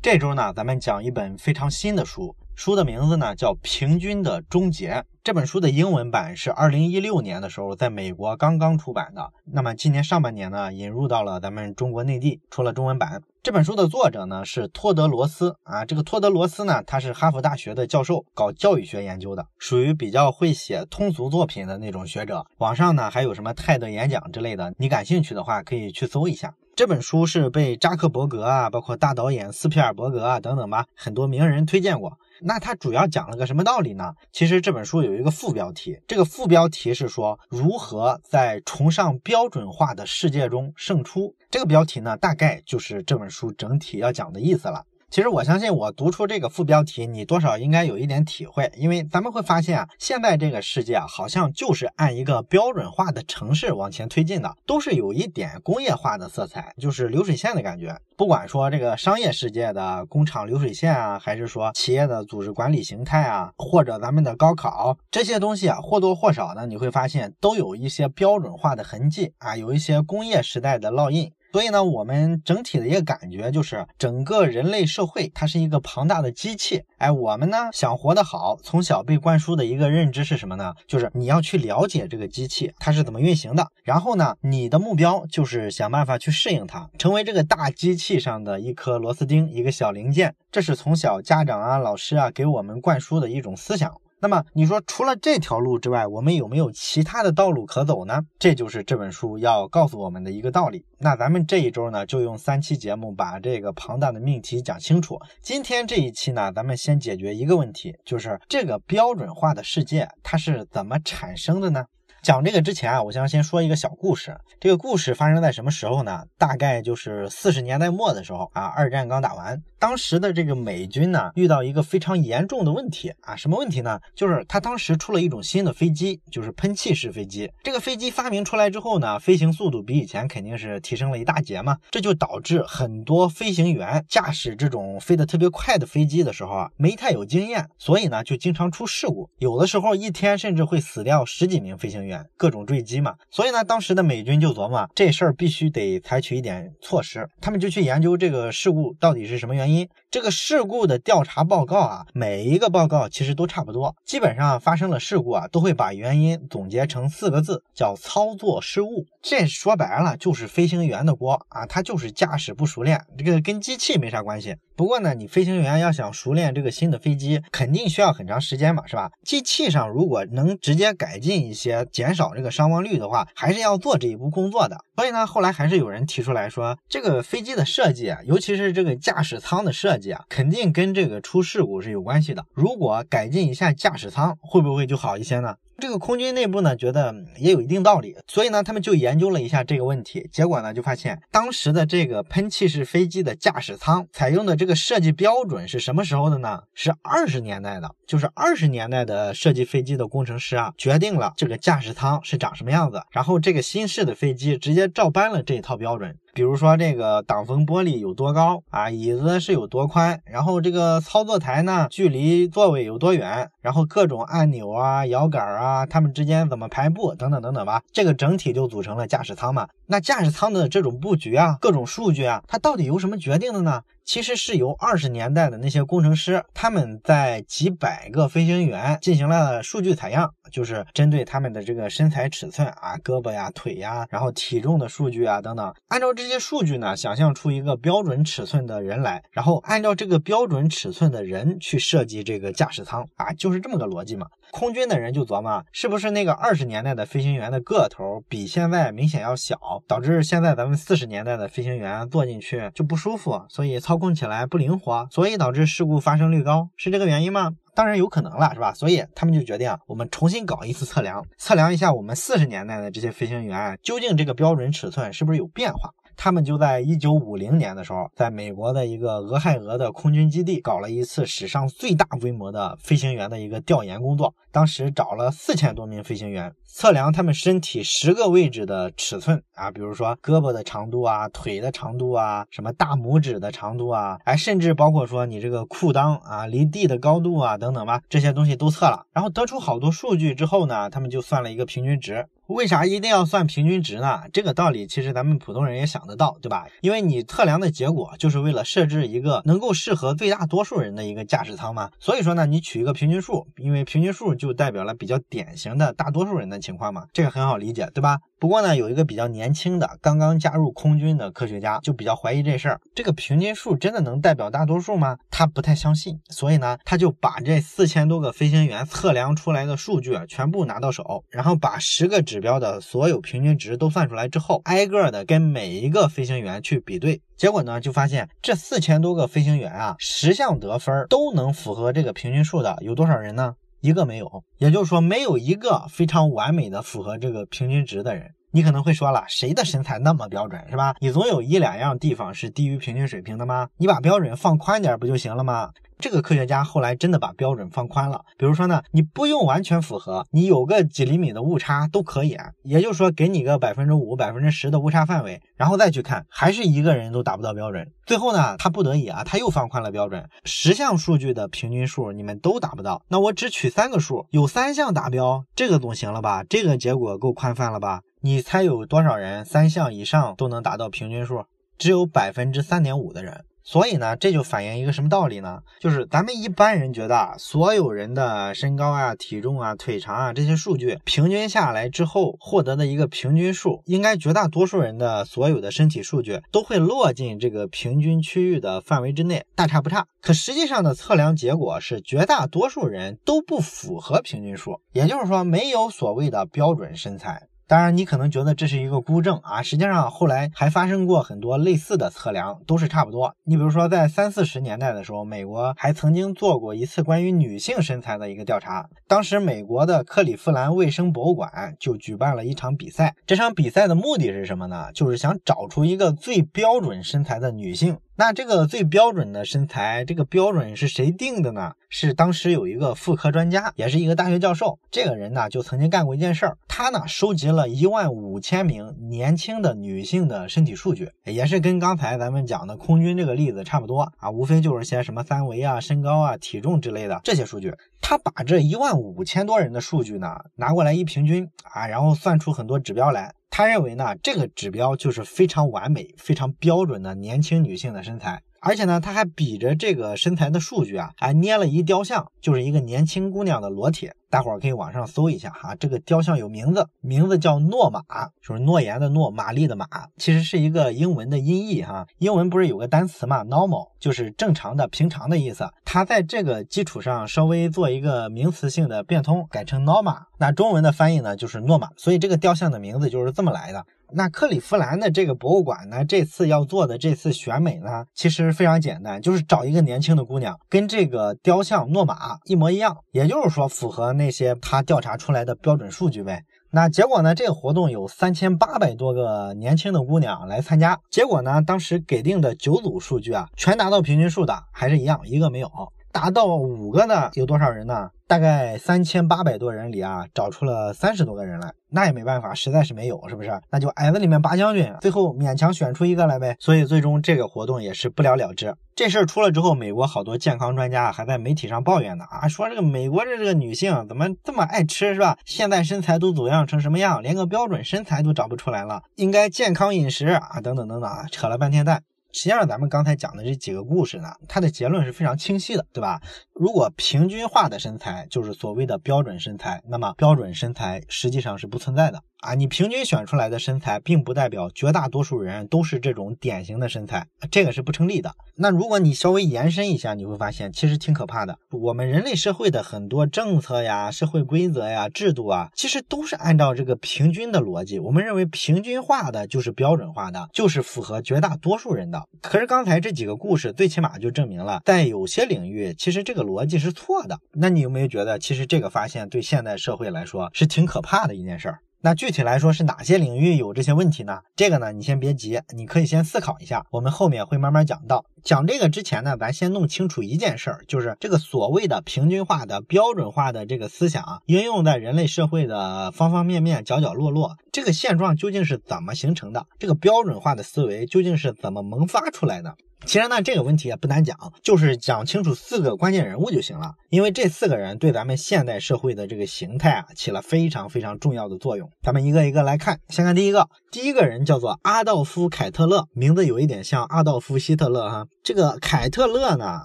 这周呢，咱们讲一本非常新的书，书的名字呢叫《平均的终结》。这本书的英文版是二零一六年的时候在美国刚刚出版的，那么今年上半年呢，引入到了咱们中国内地，出了中文版。这本书的作者呢是托德罗斯啊，这个托德罗斯呢，他是哈佛大学的教授，搞教育学研究的，属于比较会写通俗作品的那种学者。网上呢还有什么泰德演讲之类的，你感兴趣的话可以去搜一下。这本书是被扎克伯格啊，包括大导演斯皮尔伯格啊等等吧，很多名人推荐过。那它主要讲了个什么道理呢？其实这本书有一个副标题，这个副标题是说如何在崇尚标准化的世界中胜出。这个标题呢，大概就是这本书整体要讲的意思了。其实我相信，我读出这个副标题，你多少应该有一点体会，因为咱们会发现啊，现在这个世界啊，好像就是按一个标准化的城市往前推进的，都是有一点工业化的色彩，就是流水线的感觉。不管说这个商业世界的工厂流水线啊，还是说企业的组织管理形态啊，或者咱们的高考这些东西啊，或多或少呢，你会发现都有一些标准化的痕迹啊，有一些工业时代的烙印。所以呢，我们整体的一个感觉就是，整个人类社会它是一个庞大的机器。哎，我们呢想活得好，从小被灌输的一个认知是什么呢？就是你要去了解这个机器它是怎么运行的，然后呢，你的目标就是想办法去适应它，成为这个大机器上的一颗螺丝钉，一个小零件。这是从小家长啊、老师啊给我们灌输的一种思想。那么你说，除了这条路之外，我们有没有其他的道路可走呢？这就是这本书要告诉我们的一个道理。那咱们这一周呢，就用三期节目把这个庞大的命题讲清楚。今天这一期呢，咱们先解决一个问题，就是这个标准化的世界它是怎么产生的呢？讲这个之前啊，我想先说一个小故事。这个故事发生在什么时候呢？大概就是四十年代末的时候啊，二战刚打完，当时的这个美军呢，遇到一个非常严重的问题啊，什么问题呢？就是他当时出了一种新的飞机，就是喷气式飞机。这个飞机发明出来之后呢，飞行速度比以前肯定是提升了一大截嘛，这就导致很多飞行员驾驶这种飞得特别快的飞机的时候啊，没太有经验，所以呢，就经常出事故，有的时候一天甚至会死掉十几名飞行员。各种坠机嘛，所以呢，当时的美军就琢磨这事儿必须得采取一点措施，他们就去研究这个事故到底是什么原因。这个事故的调查报告啊，每一个报告其实都差不多，基本上发生了事故啊，都会把原因总结成四个字，叫操作失误。这说白了就是飞行员的锅啊，他就是驾驶不熟练，这个跟机器没啥关系。不过呢，你飞行员要想熟练这个新的飞机，肯定需要很长时间嘛，是吧？机器上如果能直接改进一些，减少这个伤亡率的话，还是要做这一步工作的。所以呢，后来还是有人提出来说，这个飞机的设计啊，尤其是这个驾驶舱的设计啊，肯定跟这个出事故是有关系的。如果改进一下驾驶舱，会不会就好一些呢？这个空军内部呢，觉得也有一定道理，所以呢，他们就研究了一下这个问题，结果呢，就发现当时的这个喷气式飞机的驾驶舱采用的这个设计标准是什么时候的呢？是二十年代的，就是二十年代的设计飞机的工程师啊，决定了这个驾驶舱是长什么样子，然后这个新式的飞机直接照搬了这一套标准。比如说这个挡风玻璃有多高啊，椅子是有多宽，然后这个操作台呢距离座位有多远，然后各种按钮啊、摇杆啊，它们之间怎么排布等等等等吧，这个整体就组成了驾驶舱嘛。那驾驶舱的这种布局啊，各种数据啊，它到底由什么决定的呢？其实是由二十年代的那些工程师，他们在几百个飞行员进行了数据采样，就是针对他们的这个身材尺寸啊、胳膊呀、腿呀，然后体重的数据啊等等，按照这些数据呢，想象出一个标准尺寸的人来，然后按照这个标准尺寸的人去设计这个驾驶舱啊，就是这么个逻辑嘛。空军的人就琢磨，是不是那个二十年代的飞行员的个头比现在明显要小，导致现在咱们四十年代的飞行员坐进去就不舒服，所以操控起来不灵活，所以导致事故发生率高，是这个原因吗？当然有可能了，是吧？所以他们就决定，我们重新搞一次测量，测量一下我们四十年代的这些飞行员究竟这个标准尺寸是不是有变化。他们就在一九五零年的时候，在美国的一个俄亥俄的空军基地搞了一次史上最大规模的飞行员的一个调研工作。当时找了四千多名飞行员，测量他们身体十个位置的尺寸啊，比如说胳膊的长度啊、腿的长度啊、什么大拇指的长度啊，哎，甚至包括说你这个裤裆啊离地的高度啊等等吧，这些东西都测了。然后得出好多数据之后呢，他们就算了一个平均值。为啥一定要算平均值呢？这个道理其实咱们普通人也想得到，对吧？因为你测量的结果就是为了设置一个能够适合最大多数人的一个驾驶舱嘛。所以说呢，你取一个平均数，因为平均数就代表了比较典型的大多数人的情况嘛，这个很好理解，对吧？不过呢，有一个比较年轻的、刚刚加入空军的科学家就比较怀疑这事儿，这个平均数真的能代表大多数吗？他不太相信，所以呢，他就把这四千多个飞行员测量出来的数据全部拿到手，然后把十个指标的所有平均值都算出来之后，挨个的跟每一个飞行员去比对，结果呢，就发现这四千多个飞行员啊，十项得分都能符合这个平均数的，有多少人呢？一个没有，也就是说没有一个非常完美的符合这个平均值的人。你可能会说了，谁的身材那么标准是吧？你总有一两样地方是低于平均水平的吗？你把标准放宽点不就行了吗？这个科学家后来真的把标准放宽了，比如说呢，你不用完全符合，你有个几厘米的误差都可以，也就是说给你个百分之五、百分之十的误差范围，然后再去看，还是一个人都达不到标准。最后呢，他不得已啊，他又放宽了标准，十项数据的平均数你们都达不到，那我只取三个数，有三项达标，这个总行了吧？这个结果够宽泛了吧？你猜有多少人三项以上都能达到平均数？只有百分之三点五的人。所以呢，这就反映一个什么道理呢？就是咱们一般人觉得啊，所有人的身高啊、体重啊、腿长啊这些数据平均下来之后获得的一个平均数，应该绝大多数人的所有的身体数据都会落进这个平均区域的范围之内，大差不差。可实际上的测量结果是，绝大多数人都不符合平均数，也就是说，没有所谓的标准身材。当然，你可能觉得这是一个孤证啊，实际上后来还发生过很多类似的测量，都是差不多。你比如说，在三四十年代的时候，美国还曾经做过一次关于女性身材的一个调查。当时，美国的克利夫兰卫生博物馆就举办了一场比赛。这场比赛的目的是什么呢？就是想找出一个最标准身材的女性。那这个最标准的身材，这个标准是谁定的呢？是当时有一个妇科专家，也是一个大学教授。这个人呢，就曾经干过一件事儿，他呢收集了一万五千名年轻的女性的身体数据，也是跟刚才咱们讲的空军这个例子差不多啊，无非就是些什么三围啊、身高啊、体重之类的这些数据。他把这一万五千多人的数据呢拿过来一平均啊，然后算出很多指标来。他认为呢，这个指标就是非常完美、非常标准的年轻女性的身材。而且呢，他还比着这个身材的数据啊，还捏了一雕像，就是一个年轻姑娘的裸体。大伙儿可以网上搜一下哈，这个雕像有名字，名字叫诺玛，就是诺言的诺，玛丽的玛，其实是一个英文的音译哈。英文不是有个单词嘛，normal，就是正常的、平常的意思。它在这个基础上稍微做一个名词性的变通，改成 norma。那中文的翻译呢，就是诺玛。所以这个雕像的名字就是这么来的。那克利夫兰的这个博物馆呢，这次要做的这次选美呢，其实非常简单，就是找一个年轻的姑娘，跟这个雕像诺玛一模一样，也就是说符合那些他调查出来的标准数据呗。那结果呢，这个活动有三千八百多个年轻的姑娘来参加，结果呢，当时给定的九组数据啊，全达到平均数的还是一样，一个没有。达到五个的有多少人呢？大概三千八百多人里啊，找出了三十多个人来。那也没办法，实在是没有，是不是？那就矮子里面拔将军，最后勉强选出一个来呗。所以最终这个活动也是不了了之。这事儿出了之后，美国好多健康专家还在媒体上抱怨呢啊，说这个美国的这个女性怎么这么爱吃，是吧？现在身材都走样成什么样，连个标准身材都找不出来了，应该健康饮食啊，等等等等啊，扯了半天蛋。实际上，咱们刚才讲的这几个故事呢，它的结论是非常清晰的，对吧？如果平均化的身材就是所谓的标准身材，那么标准身材实际上是不存在的。啊，你平均选出来的身材，并不代表绝大多数人都是这种典型的身材，这个是不成立的。那如果你稍微延伸一下，你会发现其实挺可怕的。我们人类社会的很多政策呀、社会规则呀、制度啊，其实都是按照这个平均的逻辑。我们认为平均化的就是标准化的，就是符合绝大多数人的。可是刚才这几个故事，最起码就证明了，在有些领域，其实这个逻辑是错的。那你有没有觉得，其实这个发现对现代社会来说是挺可怕的一件事儿？那具体来说是哪些领域有这些问题呢？这个呢，你先别急，你可以先思考一下，我们后面会慢慢讲到。讲这个之前呢，咱先弄清楚一件事儿，就是这个所谓的平均化的标准化的这个思想，应用在人类社会的方方面面、角角落落，这个现状究竟是怎么形成的？这个标准化的思维究竟是怎么萌发出来的？其实呢，这个问题也不难讲，就是讲清楚四个关键人物就行了。因为这四个人对咱们现代社会的这个形态啊，起了非常非常重要的作用。咱们一个一个来看，先看第一个，第一个人叫做阿道夫·凯特勒，名字有一点像阿道夫·希特勒哈。这个凯特勒呢，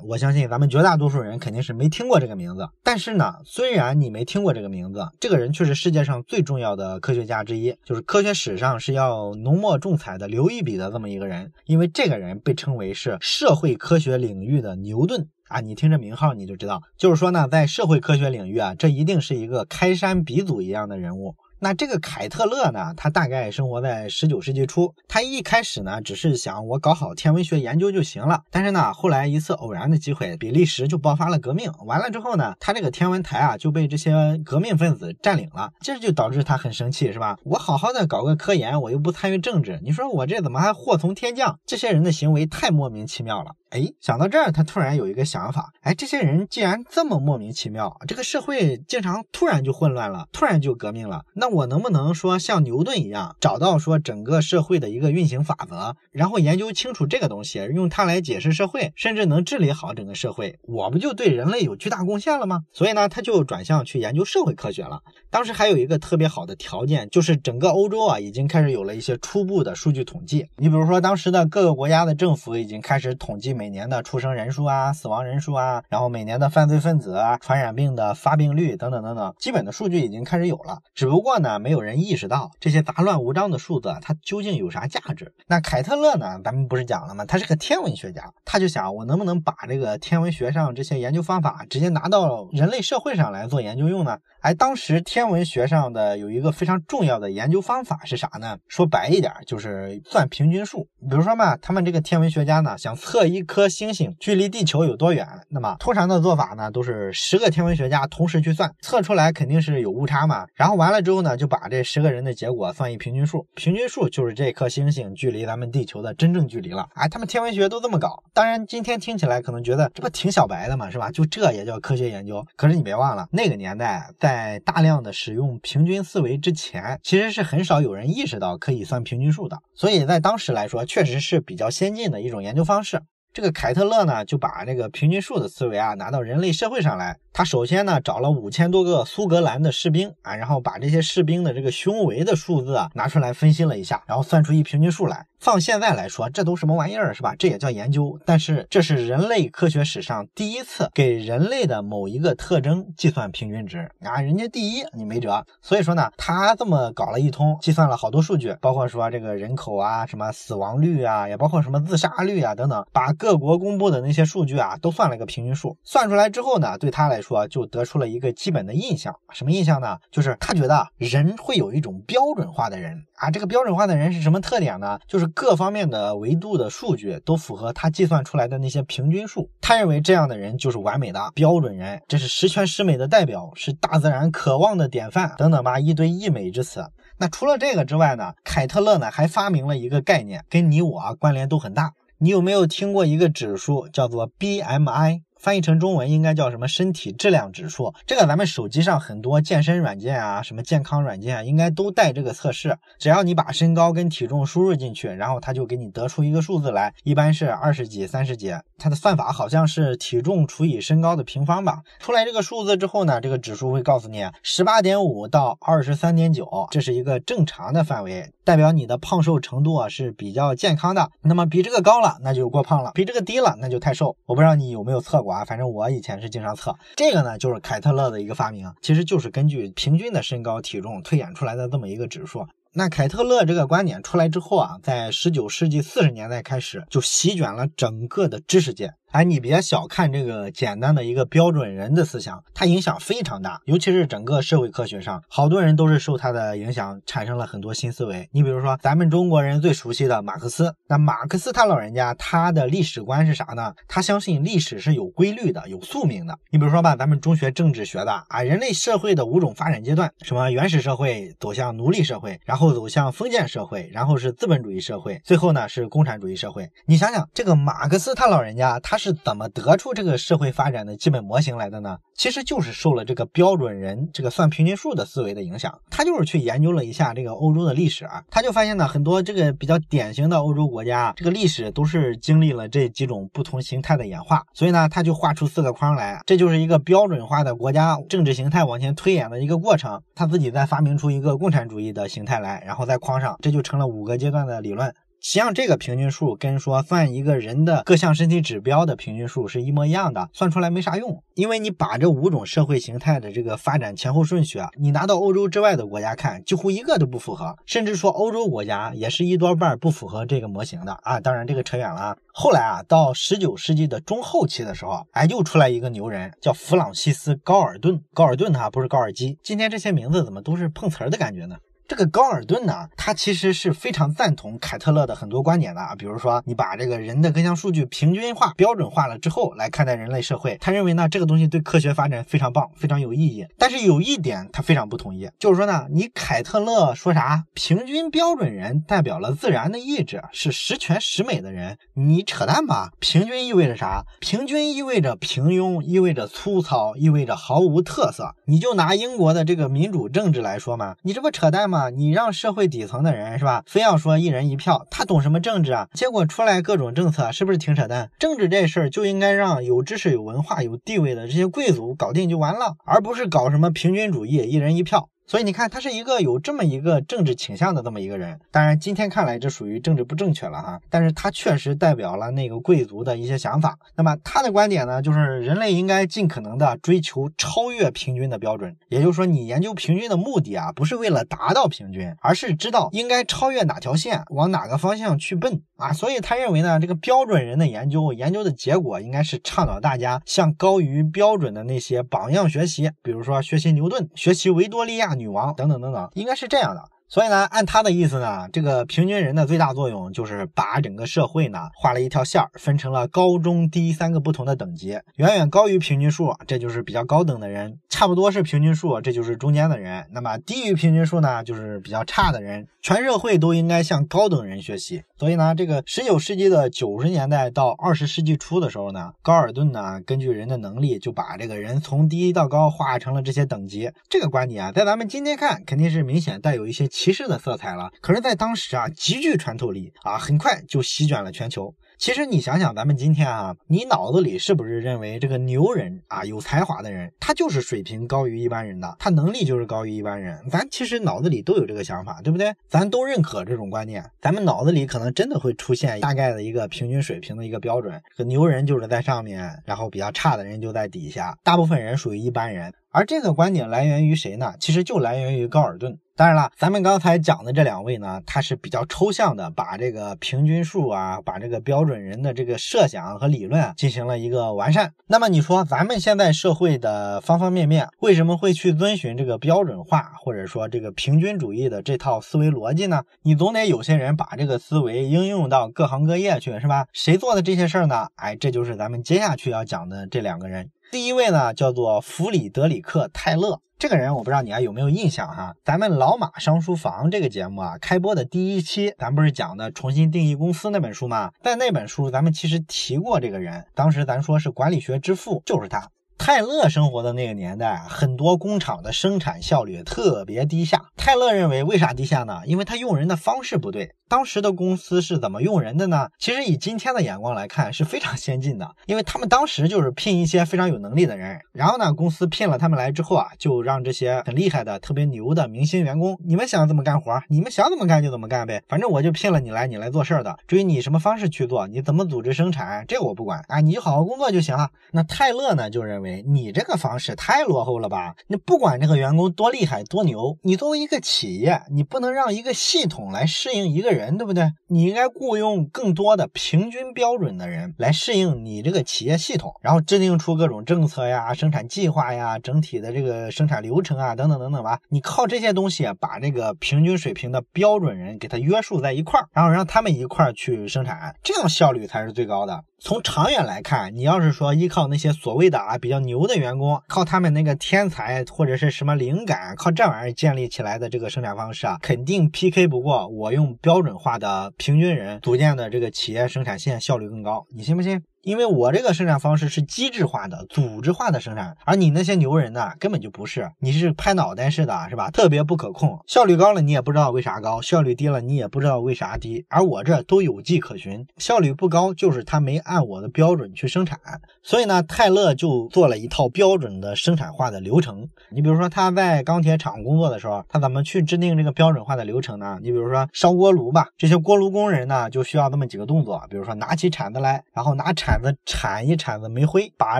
我相信咱们绝大多数人肯定是没听过这个名字。但是呢，虽然你没听过这个名字，这个人却是世界上最重要的科学家之一，就是科学史上是要浓墨重彩的留一笔的这么一个人。因为这个人被称为是是社会科学领域的牛顿啊，你听这名号你就知道，就是说呢，在社会科学领域啊，这一定是一个开山鼻祖一样的人物。那这个凯特勒呢？他大概生活在十九世纪初。他一开始呢，只是想我搞好天文学研究就行了。但是呢，后来一次偶然的机会，比利时就爆发了革命。完了之后呢，他这个天文台啊就被这些革命分子占领了。这就导致他很生气，是吧？我好好的搞个科研，我又不参与政治，你说我这怎么还祸从天降？这些人的行为太莫名其妙了。哎，想到这儿，他突然有一个想法。哎，这些人既然这么莫名其妙，这个社会经常突然就混乱了，突然就革命了。那我能不能说像牛顿一样，找到说整个社会的一个运行法则，然后研究清楚这个东西，用它来解释社会，甚至能治理好整个社会，我不就对人类有巨大贡献了吗？所以呢，他就转向去研究社会科学了。当时还有一个特别好的条件，就是整个欧洲啊，已经开始有了一些初步的数据统计。你比如说，当时的各个国家的政府已经开始统计每年的出生人数啊、死亡人数啊，然后每年的犯罪分子啊、传染病的发病率等等等等，基本的数据已经开始有了。只不过呢，那没有人意识到这些杂乱无章的数字它究竟有啥价值。那凯特勒呢，咱们不是讲了吗？他是个天文学家，他就想我能不能把这个天文学上这些研究方法直接拿到人类社会上来做研究用呢？哎，当时天文学上的有一个非常重要的研究方法是啥呢？说白一点，就是算平均数。比如说嘛，他们这个天文学家呢，想测一颗星星距离地球有多远，那么通常的做法呢，都是十个天文学家同时去算，测出来肯定是有误差嘛。然后完了之后呢，就把这十个人的结果算一平均数，平均数就是这颗星星距离咱们地球的真正距离了。哎，他们天文学都这么搞。当然，今天听起来可能觉得这不挺小白的嘛，是吧？就这也叫科学研究？可是你别忘了，那个年代。在大量的使用平均思维之前，其实是很少有人意识到可以算平均数的，所以在当时来说，确实是比较先进的一种研究方式。这个凯特勒呢，就把这个平均数的思维啊，拿到人类社会上来。他首先呢，找了五千多个苏格兰的士兵啊，然后把这些士兵的这个胸围的数字啊拿出来分析了一下，然后算出一平均数来。放现在来说，这都什么玩意儿是吧？这也叫研究？但是这是人类科学史上第一次给人类的某一个特征计算平均值啊，人家第一，你没辙。所以说呢，他这么搞了一通，计算了好多数据，包括说这个人口啊，什么死亡率啊，也包括什么自杀率啊等等，把各国公布的那些数据啊都算了个平均数。算出来之后呢，对他来说就得出了一个基本的印象，什么印象呢？就是他觉得人会有一种标准化的人啊，这个标准化的人是什么特点呢？就是各方面的维度的数据都符合他计算出来的那些平均数。他认为这样的人就是完美的标准人，这是十全十美的代表，是大自然渴望的典范等等吧，一堆溢美之词。那除了这个之外呢，凯特勒呢还发明了一个概念，跟你我关联都很大。你有没有听过一个指数叫做 BMI？翻译成中文应该叫什么身体质量指数？这个咱们手机上很多健身软件啊，什么健康软件啊，应该都带这个测试。只要你把身高跟体重输入进去，然后它就给你得出一个数字来，一般是二十几、三十几。它的算法好像是体重除以身高的平方吧。出来这个数字之后呢，这个指数会告诉你十八点五到二十三点九，这是一个正常的范围，代表你的胖瘦程度啊是比较健康的。那么比这个高了，那就过胖了；比这个低了，那就太瘦。我不知道你有没有测过。啊，反正我以前是经常测这个呢，就是凯特勒的一个发明，其实就是根据平均的身高体重推演出来的这么一个指数。那凯特勒这个观点出来之后啊，在十九世纪四十年代开始就席卷了整个的知识界。哎，你别小看这个简单的一个标准人的思想，它影响非常大，尤其是整个社会科学上，好多人都是受他的影响，产生了很多新思维。你比如说，咱们中国人最熟悉的马克思，那马克思他老人家他的历史观是啥呢？他相信历史是有规律的，有宿命的。你比如说吧，咱们中学政治学的啊，人类社会的五种发展阶段，什么原始社会走向奴隶社会，然后走向封建社会，然后是资本主义社会，最后呢是共产主义社会。你想想，这个马克思他老人家他是。是怎么得出这个社会发展的基本模型来的呢？其实就是受了这个标准人这个算平均数的思维的影响。他就是去研究了一下这个欧洲的历史啊，他就发现呢，很多这个比较典型的欧洲国家，这个历史都是经历了这几种不同形态的演化。所以呢，他就画出四个框来，这就是一个标准化的国家政治形态往前推演的一个过程。他自己再发明出一个共产主义的形态来，然后再框上，这就成了五个阶段的理论。实际上，这个平均数跟说算一个人的各项身体指标的平均数是一模一样的，算出来没啥用。因为你把这五种社会形态的这个发展前后顺序啊，你拿到欧洲之外的国家看，几乎一个都不符合，甚至说欧洲国家也是一多半不符合这个模型的啊。当然，这个扯远了。后来啊，到十九世纪的中后期的时候，哎，又出来一个牛人，叫弗朗西斯·高尔顿。高尔顿他不是高尔基。今天这些名字怎么都是碰瓷儿的感觉呢？这个高尔顿呢，他其实是非常赞同凯特勒的很多观点的啊，比如说你把这个人的各项数据平均化、标准化了之后来看待人类社会，他认为呢这个东西对科学发展非常棒，非常有意义。但是有一点他非常不同意，就是说呢，你凯特勒说啥平均标准人代表了自然的意志，是十全十美的人，你扯淡吧？平均意味着啥？平均意味着平庸，意味着粗糙，意味着毫无特色。你就拿英国的这个民主政治来说嘛，你这不扯淡吗？你让社会底层的人是吧，非要说一人一票，他懂什么政治啊？结果出来各种政策，是不是挺扯淡？政治这事儿就应该让有知识、有文化、有地位的这些贵族搞定就完了，而不是搞什么平均主义，一人一票。所以你看，他是一个有这么一个政治倾向的这么一个人。当然，今天看来这属于政治不正确了哈。但是他确实代表了那个贵族的一些想法。那么他的观点呢，就是人类应该尽可能的追求超越平均的标准。也就是说，你研究平均的目的啊，不是为了达到平均，而是知道应该超越哪条线，往哪个方向去奔啊。所以他认为呢，这个标准人的研究，研究的结果应该是倡导大家向高于标准的那些榜样学习，比如说学习牛顿，学习维多利亚。女王等等等等，应该是这样的。所以呢，按他的意思呢，这个平均人的最大作用就是把整个社会呢画了一条线儿，分成了高中低三个不同的等级，远远高于平均数，这就是比较高等的人；差不多是平均数，这就是中间的人；那么低于平均数呢，就是比较差的人。全社会都应该向高等人学习。所以呢，这个十九世纪的九十年代到二十世纪初的时候呢，高尔顿呢根据人的能力，就把这个人从低到高画成了这些等级。这个观点啊，在咱们今天看肯定是明显带有一些歧视的色彩了。可是，在当时啊，极具穿透力啊，很快就席卷了全球。其实你想想，咱们今天啊，你脑子里是不是认为这个牛人啊，有才华的人，他就是水平高于一般人的，他能力就是高于一般人？咱其实脑子里都有这个想法，对不对？咱都认可这种观念，咱们脑子里可能真的会出现大概的一个平均水平的一个标准，这个牛人就是在上面，然后比较差的人就在底下，大部分人属于一般人。而这个观点来源于谁呢？其实就来源于高尔顿。当然了，咱们刚才讲的这两位呢，他是比较抽象的，把这个平均数啊，把这个标准人的这个设想和理论进行了一个完善。那么你说，咱们现在社会的方方面面，为什么会去遵循这个标准化，或者说这个平均主义的这套思维逻辑呢？你总得有些人把这个思维应用到各行各业去，是吧？谁做的这些事儿呢？哎，这就是咱们接下去要讲的这两个人。第一位呢，叫做弗里德里克·泰勒。这个人我不知道你还有没有印象哈？咱们老马商书房这个节目啊，开播的第一期，咱不是讲的重新定义公司那本书吗？在那本书，咱们其实提过这个人，当时咱说是管理学之父，就是他。泰勒生活的那个年代，很多工厂的生产效率特别低下。泰勒认为，为啥低下呢？因为他用人的方式不对。当时的公司是怎么用人的呢？其实以今天的眼光来看，是非常先进的。因为他们当时就是聘一些非常有能力的人，然后呢，公司聘了他们来之后啊，就让这些很厉害的、特别牛的明星员工，你们想怎么干活，你们想怎么干就怎么干呗。反正我就聘了你来，你来做事儿的。至于你什么方式去做，你怎么组织生产，这我不管啊，你就好好工作就行了。那泰勒呢，就认为。你这个方式太落后了吧？你不管这个员工多厉害多牛，你作为一个企业，你不能让一个系统来适应一个人，对不对？你应该雇佣更多的平均标准的人来适应你这个企业系统，然后制定出各种政策呀、生产计划呀、整体的这个生产流程啊，等等等等吧。你靠这些东西把这个平均水平的标准人给他约束在一块儿，然后让他们一块儿去生产，这样效率才是最高的。从长远来看，你要是说依靠那些所谓的啊比较牛的员工，靠他们那个天才或者是什么灵感，靠这玩意儿建立起来的这个生产方式啊，肯定 PK 不过我用标准化的平均人组建的这个企业生产线效率更高，你信不信？因为我这个生产方式是机制化的、组织化的生产，而你那些牛人呢，根本就不是，你是拍脑袋似的，是吧？特别不可控，效率高了你也不知道为啥高，效率低了你也不知道为啥低，而我这都有迹可循，效率不高就是他没按我的标准去生产，所以呢，泰勒就做了一套标准的生产化的流程。你比如说他在钢铁厂工作的时候，他怎么去制定这个标准化的流程呢？你比如说烧锅炉吧，这些锅炉工人呢就需要这么几个动作，比如说拿起铲子来，然后拿铲。铲子铲一铲子煤灰，把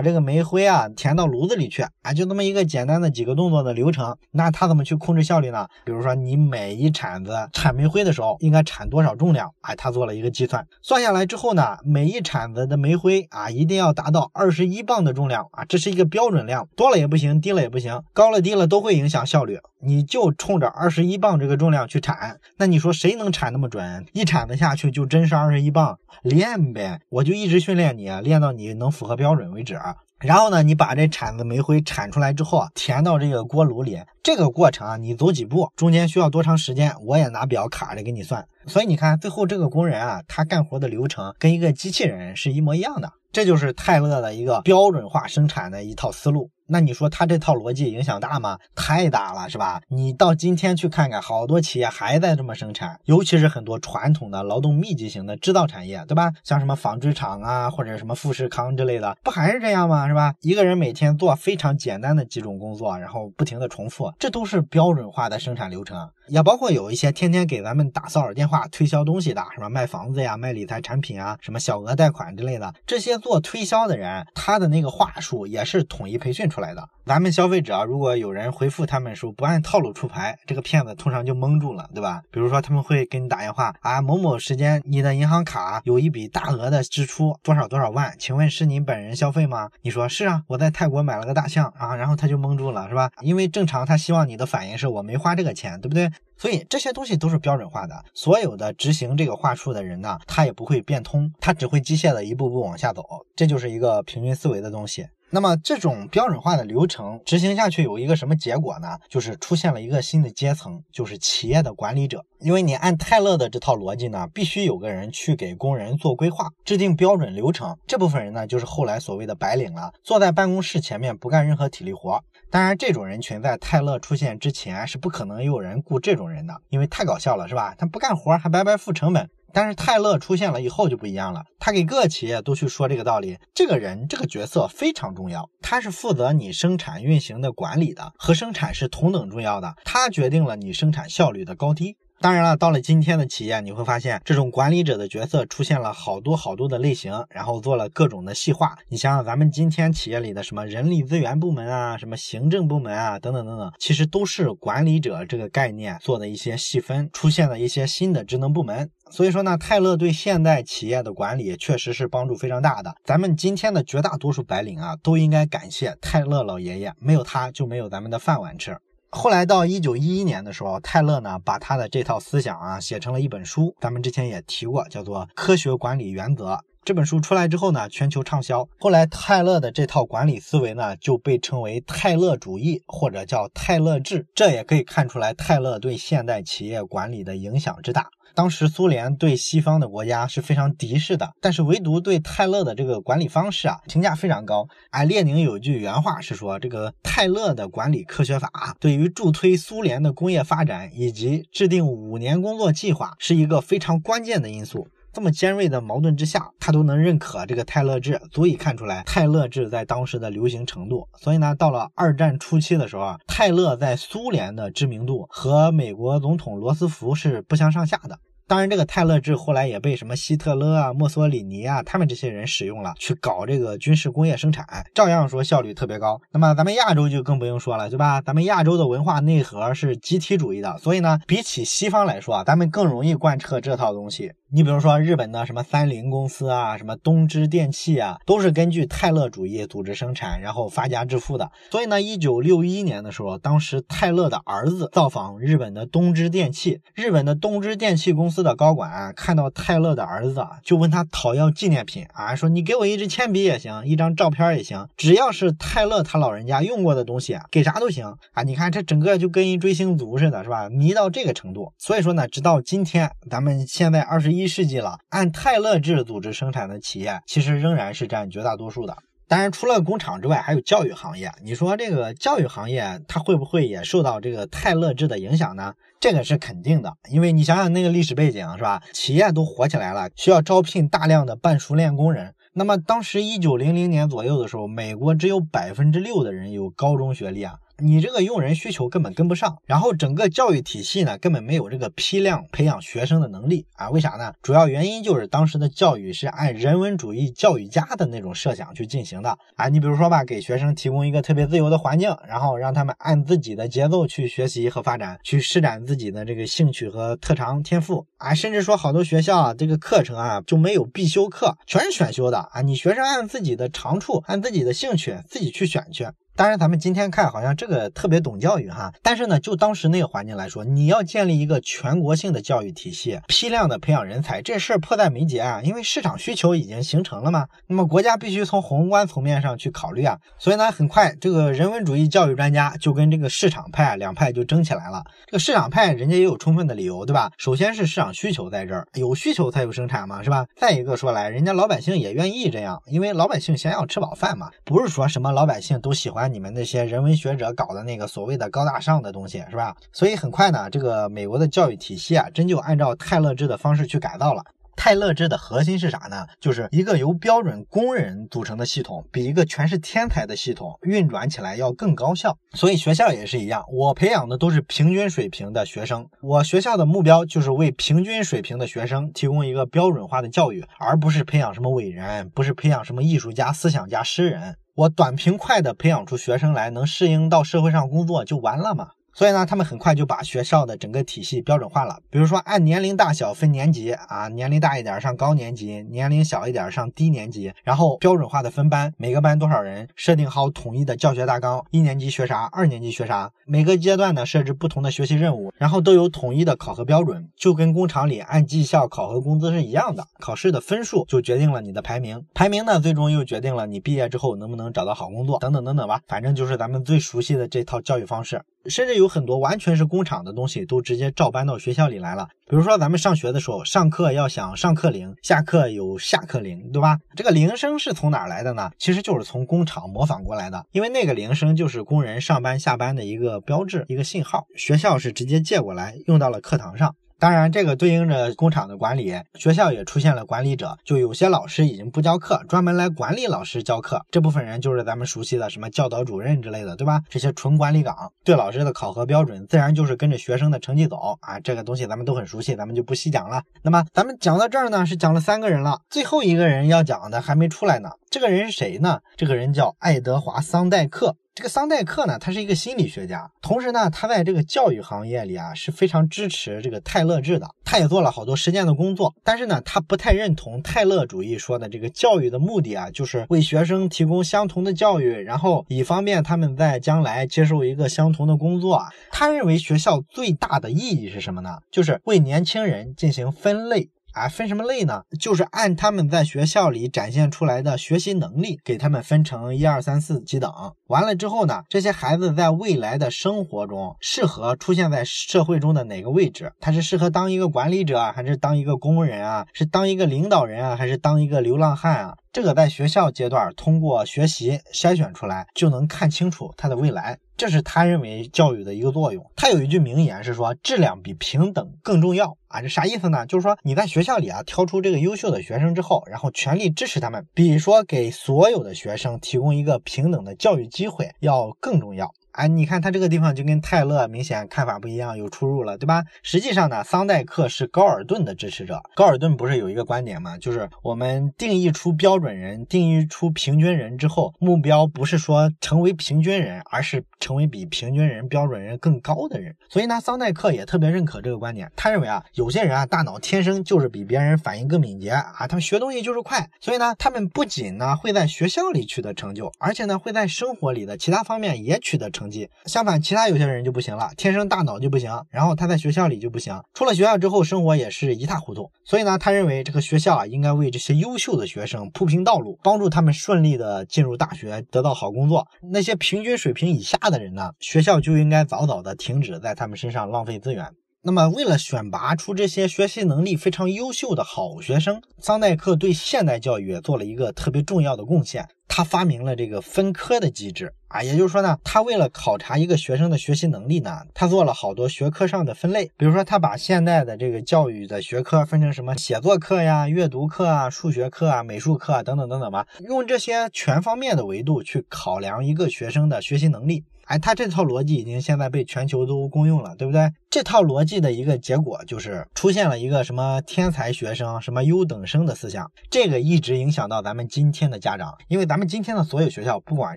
这个煤灰啊填到炉子里去啊，就这么一个简单的几个动作的流程。那他怎么去控制效率呢？比如说你每一铲子铲煤灰的时候应该铲多少重量？哎，他做了一个计算，算下来之后呢，每一铲子的煤灰啊一定要达到二十一磅的重量啊，这是一个标准量，多了也不行，低了也不行，高了低了都会影响效率。你就冲着二十一磅这个重量去铲，那你说谁能铲那么准？一铲子下去就真是二十一磅，练呗，我就一直训练你，你练到你能符合标准为止。然后呢，你把这铲子煤灰铲出来之后啊，填到这个锅炉里，这个过程啊，你走几步，中间需要多长时间，我也拿表卡着给你算。所以你看，最后这个工人啊，他干活的流程跟一个机器人是一模一样的。这就是泰勒的一个标准化生产的一套思路。那你说他这套逻辑影响大吗？太大了，是吧？你到今天去看看，好多企业还在这么生产，尤其是很多传统的劳动密集型的制造产业，对吧？像什么纺织厂啊，或者什么富士康之类的，不还是这样吗？是吧？一个人每天做非常简单的几种工作，然后不停的重复，这都是标准化的生产流程。也包括有一些天天给咱们打骚扰电话推销东西的，什么卖房子呀、卖理财产品啊、什么小额贷款之类的，这些做推销的人，他的那个话术也是统一培训出来的。咱们消费者啊如果有人回复他们说不按套路出牌，这个骗子通常就蒙住了，对吧？比如说他们会给你打电话啊，某某时间你的银行卡有一笔大额的支出，多少多少万，请问是您本人消费吗？你说是啊，我在泰国买了个大象啊，然后他就蒙住了，是吧？因为正常他希望你的反应是我没花这个钱，对不对？所以这些东西都是标准化的，所有的执行这个话术的人呢，他也不会变通，他只会机械的一步步往下走，这就是一个平均思维的东西。那么这种标准化的流程执行下去有一个什么结果呢？就是出现了一个新的阶层，就是企业的管理者。因为你按泰勒的这套逻辑呢，必须有个人去给工人做规划、制定标准流程。这部分人呢，就是后来所谓的白领了，坐在办公室前面不干任何体力活。当然，这种人群在泰勒出现之前是不可能有人雇这种人的，因为太搞笑了，是吧？他不干活还白白付成本。但是泰勒出现了以后就不一样了，他给各企业都去说这个道理。这个人这个角色非常重要，他是负责你生产运行的管理的，和生产是同等重要的。他决定了你生产效率的高低。当然了，到了今天的企业，你会发现这种管理者的角色出现了好多好多的类型，然后做了各种的细化。你想想，咱们今天企业里的什么人力资源部门啊，什么行政部门啊，等等等等，其实都是管理者这个概念做的一些细分，出现了一些新的职能部门。所以说呢，泰勒对现代企业的管理确实是帮助非常大的。咱们今天的绝大多数白领啊，都应该感谢泰勒老爷爷，没有他就没有咱们的饭碗吃。后来到一九一一年的时候，泰勒呢把他的这套思想啊写成了一本书，咱们之前也提过，叫做《科学管理原则》。这本书出来之后呢，全球畅销。后来泰勒的这套管理思维呢，就被称为泰勒主义，或者叫泰勒制。这也可以看出来泰勒对现代企业管理的影响之大。当时苏联对西方的国家是非常敌视的，但是唯独对泰勒的这个管理方式啊评价非常高。哎，列宁有句原话是说，这个泰勒的管理科学法对于助推苏联的工业发展以及制定五年工作计划是一个非常关键的因素。这么尖锐的矛盾之下，他都能认可这个泰勒制，足以看出来泰勒制在当时的流行程度。所以呢，到了二战初期的时候啊，泰勒在苏联的知名度和美国总统罗斯福是不相上下的。当然，这个泰勒制后来也被什么希特勒啊、墨索里尼啊，他们这些人使用了，去搞这个军事工业生产，照样说效率特别高。那么咱们亚洲就更不用说了，对吧？咱们亚洲的文化内核是集体主义的，所以呢，比起西方来说啊，咱们更容易贯彻这套东西。你比如说日本的什么三菱公司啊，什么东芝电器啊，都是根据泰勒主义组织生产，然后发家致富的。所以呢，一九六一年的时候，当时泰勒的儿子造访日本的东芝电器，日本的东芝电器公司。司的高管看到泰勒的儿子，就问他讨要纪念品啊，说你给我一支铅笔也行，一张照片也行，只要是泰勒他老人家用过的东西，给啥都行啊。你看这整个就跟一追星族似的，是吧？迷到这个程度。所以说呢，直到今天，咱们现在二十一世纪了，按泰勒制组织生产的企业，其实仍然是占绝大多数的。当然，除了工厂之外，还有教育行业。你说这个教育行业，它会不会也受到这个泰勒制的影响呢？这个是肯定的，因为你想想那个历史背景，是吧？企业都火起来了，需要招聘大量的半熟练工人。那么当时一九零零年左右的时候，美国只有百分之六的人有高中学历啊。你这个用人需求根本跟不上，然后整个教育体系呢根本没有这个批量培养学生的能力啊？为啥呢？主要原因就是当时的教育是按人文主义教育家的那种设想去进行的啊。你比如说吧，给学生提供一个特别自由的环境，然后让他们按自己的节奏去学习和发展，去施展自己的这个兴趣和特长天赋啊。甚至说好多学校啊，这个课程啊就没有必修课，全是选修的啊。你学生按自己的长处，按自己的兴趣自己去选去。当然，咱们今天看好像这个特别懂教育哈，但是呢，就当时那个环境来说，你要建立一个全国性的教育体系，批量的培养人才，这事儿迫在眉睫啊，因为市场需求已经形成了嘛。那么国家必须从宏观层面上去考虑啊，所以呢，很快这个人文主义教育专家就跟这个市场派两派就争起来了。这个市场派人家也有充分的理由，对吧？首先是市场需求在这儿，有需求才有生产嘛，是吧？再一个说来，人家老百姓也愿意这样，因为老百姓先要吃饱饭嘛，不是说什么老百姓都喜欢。你们那些人文学者搞的那个所谓的高大上的东西是吧？所以很快呢，这个美国的教育体系啊，真就按照泰勒制的方式去改造了。泰勒制的核心是啥呢？就是一个由标准工人组成的系统，比一个全是天才的系统运转起来要更高效。所以学校也是一样，我培养的都是平均水平的学生，我学校的目标就是为平均水平的学生提供一个标准化的教育，而不是培养什么伟人，不是培养什么艺术家、思想家、诗人。我短平快的培养出学生来，能适应到社会上工作就完了嘛。所以呢，他们很快就把学校的整个体系标准化了。比如说，按年龄大小分年级啊，年龄大一点上高年级，年龄小一点上低年级，然后标准化的分班，每个班多少人，设定好统一的教学大纲，一年级学啥，二年级学啥，每个阶段呢设置不同的学习任务，然后都有统一的考核标准，就跟工厂里按绩效考核工资是一样的。考试的分数就决定了你的排名，排名呢最终又决定了你毕业之后能不能找到好工作，等等等等吧。反正就是咱们最熟悉的这套教育方式。甚至有很多完全是工厂的东西都直接照搬到学校里来了。比如说咱们上学的时候，上课要想上课铃，下课有下课铃，对吧？这个铃声是从哪来的呢？其实就是从工厂模仿过来的，因为那个铃声就是工人上班下班的一个标志，一个信号。学校是直接借过来用到了课堂上。当然，这个对应着工厂的管理，学校也出现了管理者，就有些老师已经不教课，专门来管理老师教课。这部分人就是咱们熟悉的什么教导主任之类的，对吧？这些纯管理岗，对老师的考核标准自然就是跟着学生的成绩走啊。这个东西咱们都很熟悉，咱们就不细讲了。那么咱们讲到这儿呢，是讲了三个人了，最后一个人要讲的还没出来呢。这个人是谁呢？这个人叫爱德华桑代克。这个桑代克呢，他是一个心理学家，同时呢，他在这个教育行业里啊是非常支持这个泰勒制的。他也做了好多实践的工作，但是呢，他不太认同泰勒主义说的这个教育的目的啊，就是为学生提供相同的教育，然后以方便他们在将来接受一个相同的工作啊。他认为学校最大的意义是什么呢？就是为年轻人进行分类。啊，分什么类呢？就是按他们在学校里展现出来的学习能力，给他们分成一二三四几等。完了之后呢，这些孩子在未来的生活中适合出现在社会中的哪个位置？他是适合当一个管理者，还是当一个工人啊？是当一个领导人啊，还是当一个流浪汉啊？这个在学校阶段通过学习筛选出来，就能看清楚他的未来。这是他认为教育的一个作用。他有一句名言是说：“质量比平等更重要。”啊，这啥意思呢？就是说你在学校里啊挑出这个优秀的学生之后，然后全力支持他们，比说给所有的学生提供一个平等的教育机会要更重要。哎，你看他这个地方就跟泰勒明显看法不一样，有出入了，对吧？实际上呢，桑代克是高尔顿的支持者。高尔顿不是有一个观点吗？就是我们定义出标准人，定义出平均人之后，目标不是说成为平均人，而是成为比平均人、标准人更高的人。所以呢，桑代克也特别认可这个观点。他认为啊，有些人啊，大脑天生就是比别人反应更敏捷啊，他们学东西就是快。所以呢，他们不仅呢会在学校里取得成就，而且呢会在生活里的其他方面也取得成。成绩。相反，其他有些人就不行了，天生大脑就不行，然后他在学校里就不行，出了学校之后生活也是一塌糊涂。所以呢，他认为这个学校啊应该为这些优秀的学生铺平道路，帮助他们顺利的进入大学，得到好工作。那些平均水平以下的人呢，学校就应该早早的停止在他们身上浪费资源。那么，为了选拔出这些学习能力非常优秀的好学生，桑代克对现代教育也做了一个特别重要的贡献。他发明了这个分科的机制啊，也就是说呢，他为了考察一个学生的学习能力呢，他做了好多学科上的分类。比如说，他把现代的这个教育的学科分成什么写作课呀、阅读课啊、数学课啊、美术课啊等等等等吧，用这些全方面的维度去考量一个学生的学习能力。哎，他这套逻辑已经现在被全球都公用了，对不对？这套逻辑的一个结果就是出现了一个什么天才学生、什么优等生的思想，这个一直影响到咱们今天的家长，因为咱们今天的所有学校，不管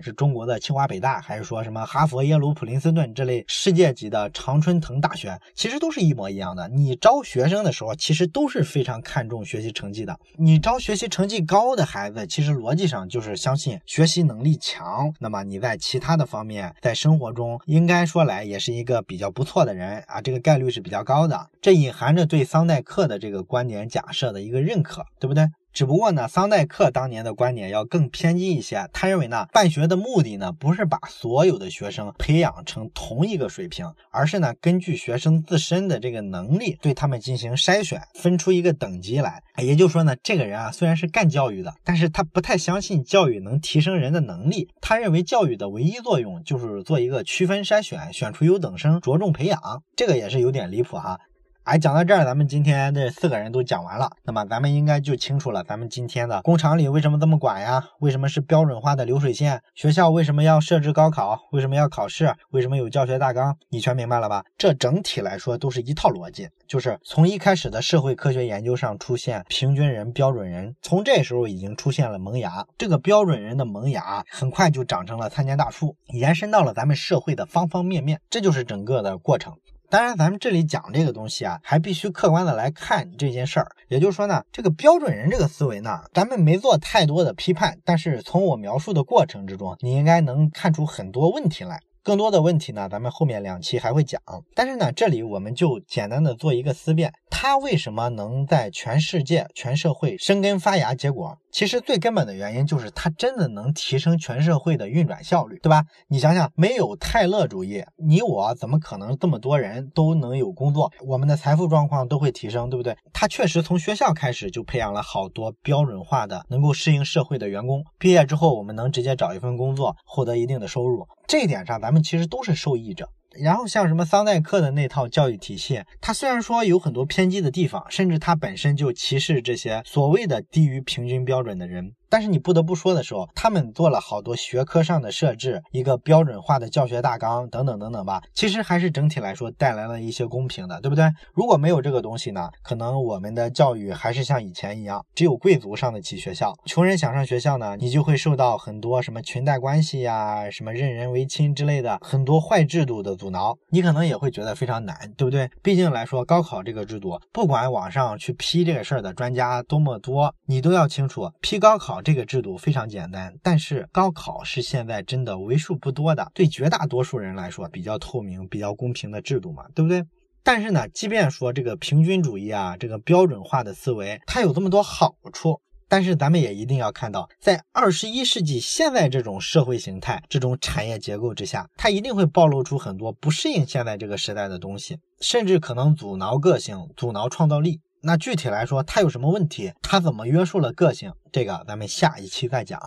是中国的清华北大，还是说什么哈佛、耶鲁、普林斯顿这类世界级的常春藤大学，其实都是一模一样的。你招学生的时候，其实都是非常看重学习成绩的。你招学习成绩高的孩子，其实逻辑上就是相信学习能力强，那么你在其他的方面在。生活中应该说来也是一个比较不错的人啊，这个概率是比较高的，这隐含着对桑代克的这个观点假设的一个认可，对不对？只不过呢，桑代克当年的观点要更偏激一些。他认为呢，办学的目的呢，不是把所有的学生培养成同一个水平，而是呢，根据学生自身的这个能力，对他们进行筛选，分出一个等级来。也就是说呢，这个人啊，虽然是干教育的，但是他不太相信教育能提升人的能力。他认为教育的唯一作用就是做一个区分筛选，选出优等生，着重培养。这个也是有点离谱哈。哎，讲到这儿，咱们今天这四个人都讲完了，那么咱们应该就清楚了，咱们今天的工厂里为什么这么管呀？为什么是标准化的流水线？学校为什么要设置高考？为什么要考试？为什么有教学大纲？你全明白了吧？这整体来说都是一套逻辑，就是从一开始的社会科学研究上出现平均人、标准人，从这时候已经出现了萌芽，这个标准人的萌芽很快就长成了参天大树，延伸到了咱们社会的方方面面，这就是整个的过程。当然，咱们这里讲这个东西啊，还必须客观的来看这件事儿。也就是说呢，这个标准人这个思维呢，咱们没做太多的批判，但是从我描述的过程之中，你应该能看出很多问题来。更多的问题呢，咱们后面两期还会讲。但是呢，这里我们就简单的做一个思辨：它为什么能在全世界、全社会生根发芽结果？其实最根本的原因就是它真的能提升全社会的运转效率，对吧？你想想，没有泰勒主义，你我怎么可能这么多人都能有工作？我们的财富状况都会提升，对不对？他确实从学校开始就培养了好多标准化的、能够适应社会的员工。毕业之后，我们能直接找一份工作，获得一定的收入。这一点上，咱们其实都是受益者。然后像什么桑代克的那套教育体系，它虽然说有很多偏激的地方，甚至它本身就歧视这些所谓的低于平均标准的人。但是你不得不说的时候，他们做了好多学科上的设置，一个标准化的教学大纲等等等等吧，其实还是整体来说带来了一些公平的，对不对？如果没有这个东西呢，可能我们的教育还是像以前一样，只有贵族上得起学校，穷人想上学校呢，你就会受到很多什么裙带关系呀、什么任人唯亲之类的很多坏制度的阻挠，你可能也会觉得非常难，对不对？毕竟来说，高考这个制度，不管网上去批这个事儿的专家多么多，你都要清楚，批高考这个制度非常简单，但是高考是现在真的为数不多的，对绝大多数人来说比较透明、比较公平的制度嘛，对不对？但是呢，即便说这个平均主义啊，这个标准化的思维，它有这么多好处，但是咱们也一定要看到，在二十一世纪现在这种社会形态、这种产业结构之下，它一定会暴露出很多不适应现在这个时代的东西，甚至可能阻挠个性、阻挠创造力。那具体来说，它有什么问题？它怎么约束了个性？这个咱们下一期再讲。